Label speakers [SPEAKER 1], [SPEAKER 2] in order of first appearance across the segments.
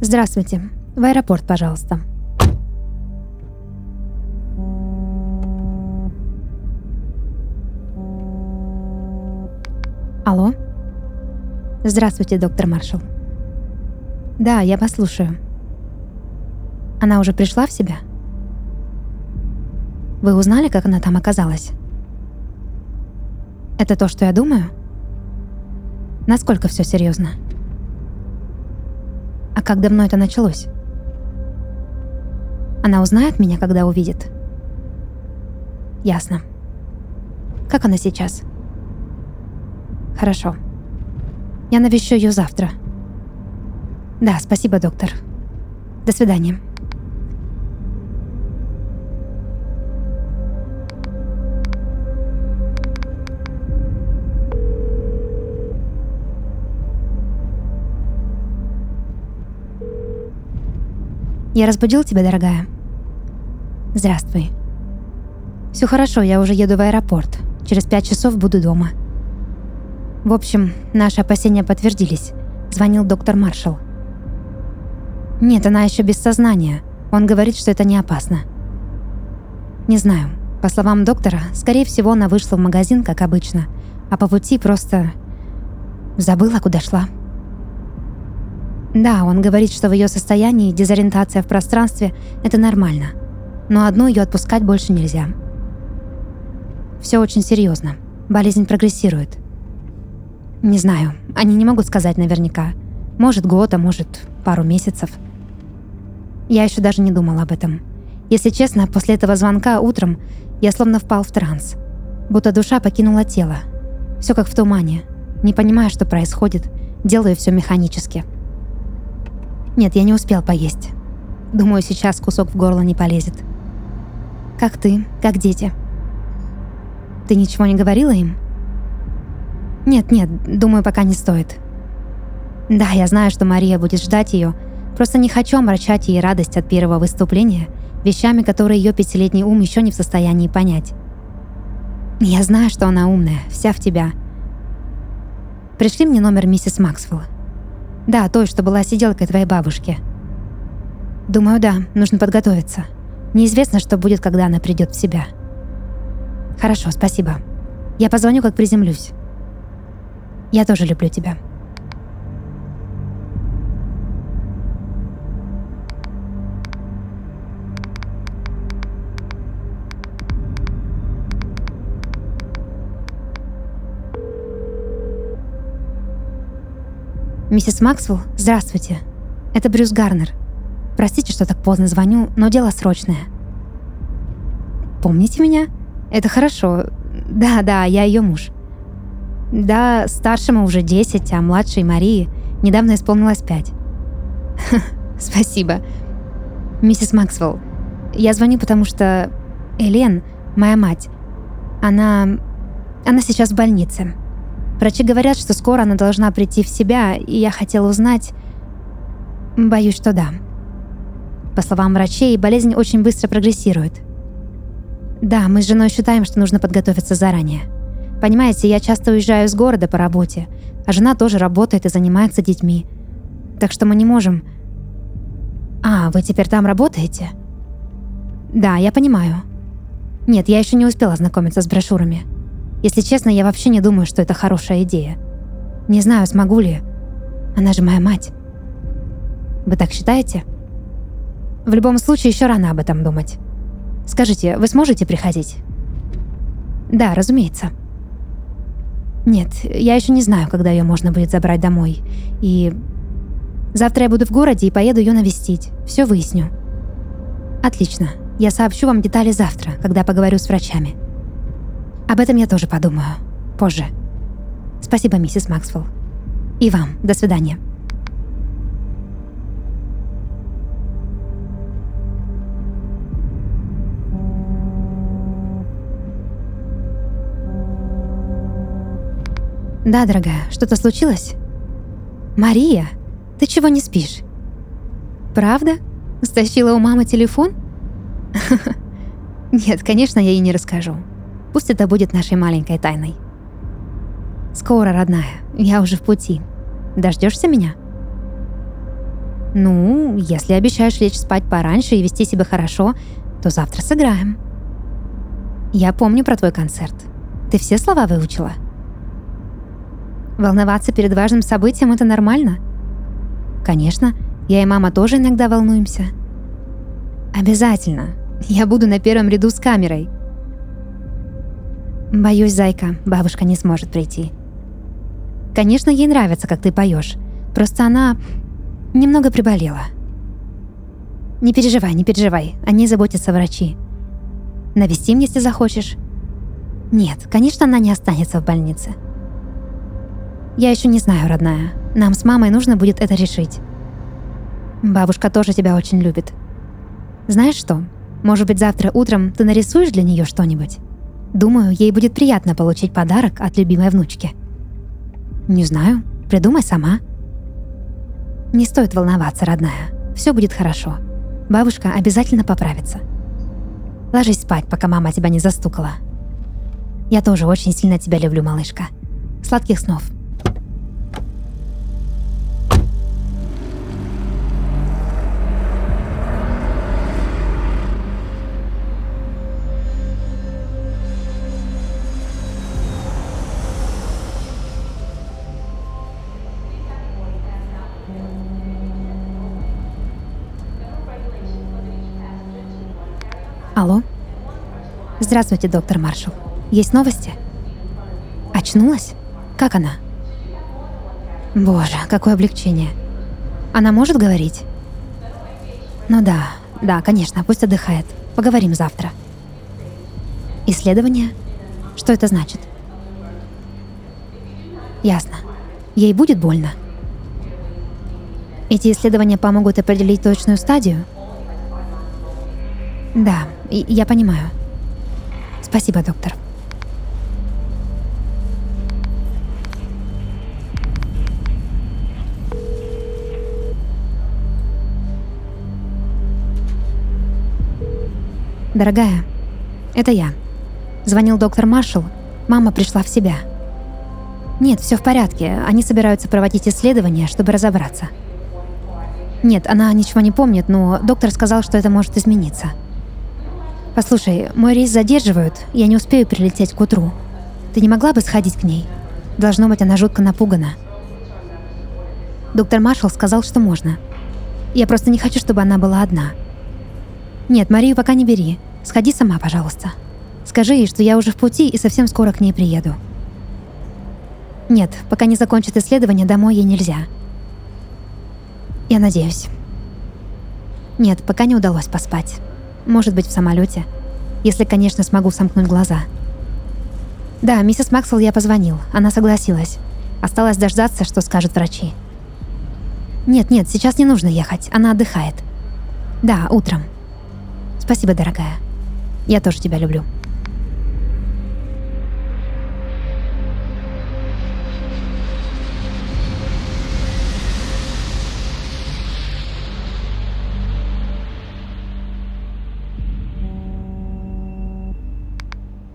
[SPEAKER 1] Здравствуйте. В аэропорт, пожалуйста. Алло? Здравствуйте, доктор Маршалл. Да, я послушаю. Она уже пришла в себя? Вы узнали, как она там оказалась? Это то, что я думаю? Насколько все серьезно? А как давно это началось? Она узнает меня, когда увидит? Ясно. Как она сейчас? Хорошо. Я навещу ее завтра. Да, спасибо, доктор. До свидания. Я разбудил тебя, дорогая? Здравствуй. Все хорошо, я уже еду в аэропорт. Через пять часов буду дома. В общем, наши опасения подтвердились. Звонил доктор Маршалл. Нет, она еще без сознания. Он говорит, что это не опасно. Не знаю. По словам доктора, скорее всего, она вышла в магазин, как обычно, а по пути просто забыла, куда шла. Да, он говорит, что в ее состоянии дезориентация в пространстве – это нормально. Но одну ее отпускать больше нельзя. Все очень серьезно. Болезнь прогрессирует. Не знаю, они не могут сказать наверняка. Может год, а может пару месяцев. Я еще даже не думала об этом. Если честно, после этого звонка утром я словно впал в транс. Будто душа покинула тело. Все как в тумане. Не понимая, что происходит, делаю все механически. Нет, я не успел поесть. Думаю, сейчас кусок в горло не полезет. Как ты? Как дети? Ты ничего не говорила им? Нет, нет, думаю, пока не стоит. Да, я знаю, что Мария будет ждать ее. Просто не хочу омрачать ей радость от первого выступления вещами, которые ее пятилетний ум еще не в состоянии понять. Я знаю, что она умная, вся в тебя. Пришли мне номер миссис Максвелл. Да, той, что была сиделкой твоей бабушки. Думаю, да, нужно подготовиться. Неизвестно, что будет, когда она придет в себя. Хорошо, спасибо. Я позвоню, как приземлюсь. Я тоже люблю тебя. «Миссис Максвелл, здравствуйте. Это Брюс Гарнер. Простите, что так поздно звоню, но дело срочное». «Помните меня? Это хорошо. Да, да, я ее муж». «Да, старшему уже 10, а младшей Марии недавно исполнилось 5». «Спасибо. Миссис Максвелл, я звоню, потому что Элен, моя мать, она... она сейчас в больнице». Врачи говорят, что скоро она должна прийти в себя, и я хотела узнать... Боюсь, что да. По словам врачей, болезнь очень быстро прогрессирует. Да, мы с женой считаем, что нужно подготовиться заранее. Понимаете, я часто уезжаю из города по работе, а жена тоже работает и занимается детьми. Так что мы не можем... А, вы теперь там работаете? Да, я понимаю. Нет, я еще не успела ознакомиться с брошюрами. Если честно, я вообще не думаю, что это хорошая идея. Не знаю, смогу ли. Она же моя мать. Вы так считаете? В любом случае, еще рано об этом думать. Скажите, вы сможете приходить? Да, разумеется. Нет, я еще не знаю, когда ее можно будет забрать домой. И завтра я буду в городе и поеду ее навестить. Все выясню. Отлично. Я сообщу вам детали завтра, когда поговорю с врачами. Об этом я тоже подумаю. Позже. Спасибо, миссис Максвелл. И вам. До свидания. Да, дорогая, что-то случилось? Мария, ты чего не спишь? Правда? Стащила у мамы телефон? Нет, конечно, я ей не расскажу. Пусть это будет нашей маленькой тайной. Скоро, родная, я уже в пути. Дождешься меня? Ну, если обещаешь лечь спать пораньше и вести себя хорошо, то завтра сыграем. Я помню про твой концерт. Ты все слова выучила? Волноваться перед важным событием — это нормально? Конечно, я и мама тоже иногда волнуемся. Обязательно. Я буду на первом ряду с камерой. Боюсь, зайка, бабушка не сможет прийти. Конечно, ей нравится, как ты поешь. Просто она немного приболела. Не переживай, не переживай, о ней заботятся врачи. Навестим, если захочешь. Нет, конечно, она не останется в больнице. Я еще не знаю, родная. Нам с мамой нужно будет это решить. Бабушка тоже тебя очень любит. Знаешь что? Может быть, завтра утром ты нарисуешь для нее что-нибудь? Думаю, ей будет приятно получить подарок от любимой внучки. Не знаю, придумай сама. Не стоит волноваться, родная. Все будет хорошо. Бабушка обязательно поправится. Ложись спать, пока мама тебя не застукала. Я тоже очень сильно тебя люблю, малышка. Сладких снов. Алло? Здравствуйте, доктор Маршал. Есть новости? Очнулась? Как она? Боже, какое облегчение. Она может говорить? Ну да, да, конечно, пусть отдыхает. Поговорим завтра. Исследование? Что это значит? Ясно. Ей будет больно? Эти исследования помогут определить точную стадию? Да, я понимаю. Спасибо, доктор. Дорогая, это я. Звонил доктор Маршалл. Мама пришла в себя. Нет, все в порядке. Они собираются проводить исследования, чтобы разобраться. Нет, она ничего не помнит, но доктор сказал, что это может измениться. Послушай, мой рейс задерживают, я не успею прилететь к утру. Ты не могла бы сходить к ней? Должно быть, она жутко напугана. Доктор Маршалл сказал, что можно. Я просто не хочу, чтобы она была одна. Нет, Марию пока не бери. Сходи сама, пожалуйста. Скажи ей, что я уже в пути и совсем скоро к ней приеду. Нет, пока не закончит исследование, домой ей нельзя. Я надеюсь. Нет, пока не удалось поспать. Может быть, в самолете. Если, конечно, смогу сомкнуть глаза. Да, миссис Максвелл я позвонил. Она согласилась. Осталось дождаться, что скажут врачи. Нет, нет, сейчас не нужно ехать. Она отдыхает. Да, утром. Спасибо, дорогая. Я тоже тебя люблю.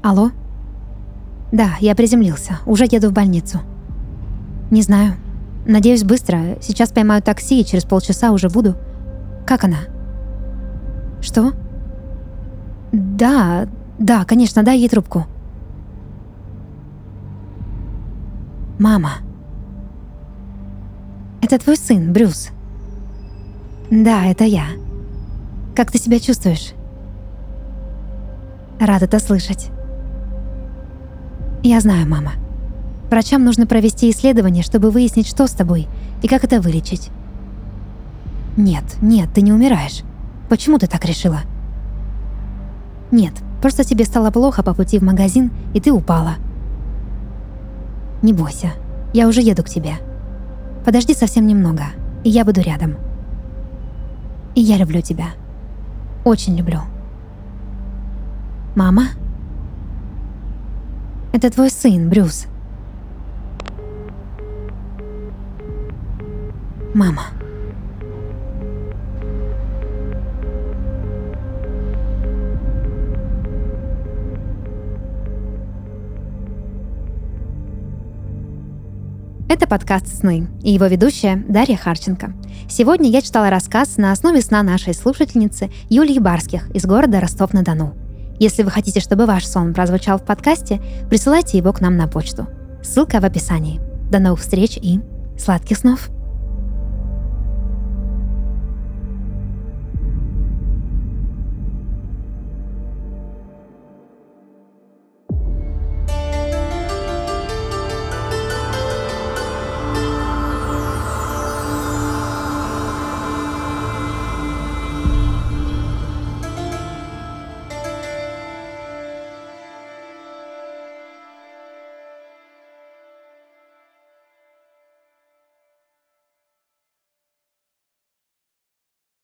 [SPEAKER 1] Алло? Да, я приземлился. Уже еду в больницу. Не знаю. Надеюсь, быстро. Сейчас поймаю такси и через полчаса уже буду. Как она? Что? Да, да, конечно, дай ей трубку. Мама. Это твой сын, Брюс. Да, это я. Как ты себя чувствуешь? Рад это слышать. Я знаю, мама. Врачам нужно провести исследование, чтобы выяснить, что с тобой и как это вылечить. Нет, нет, ты не умираешь. Почему ты так решила? Нет, просто тебе стало плохо по пути в магазин, и ты упала. Не бойся, я уже еду к тебе. Подожди совсем немного, и я буду рядом. И я люблю тебя. Очень люблю. Мама? Это твой сын, Брюс. Мама. Это подкаст «Сны» и его ведущая Дарья Харченко. Сегодня я читала рассказ на основе сна нашей слушательницы Юлии Барских из города Ростов-на-Дону. Если вы хотите, чтобы ваш сон прозвучал в подкасте, присылайте его к нам на почту. Ссылка в описании. До новых встреч и сладких снов!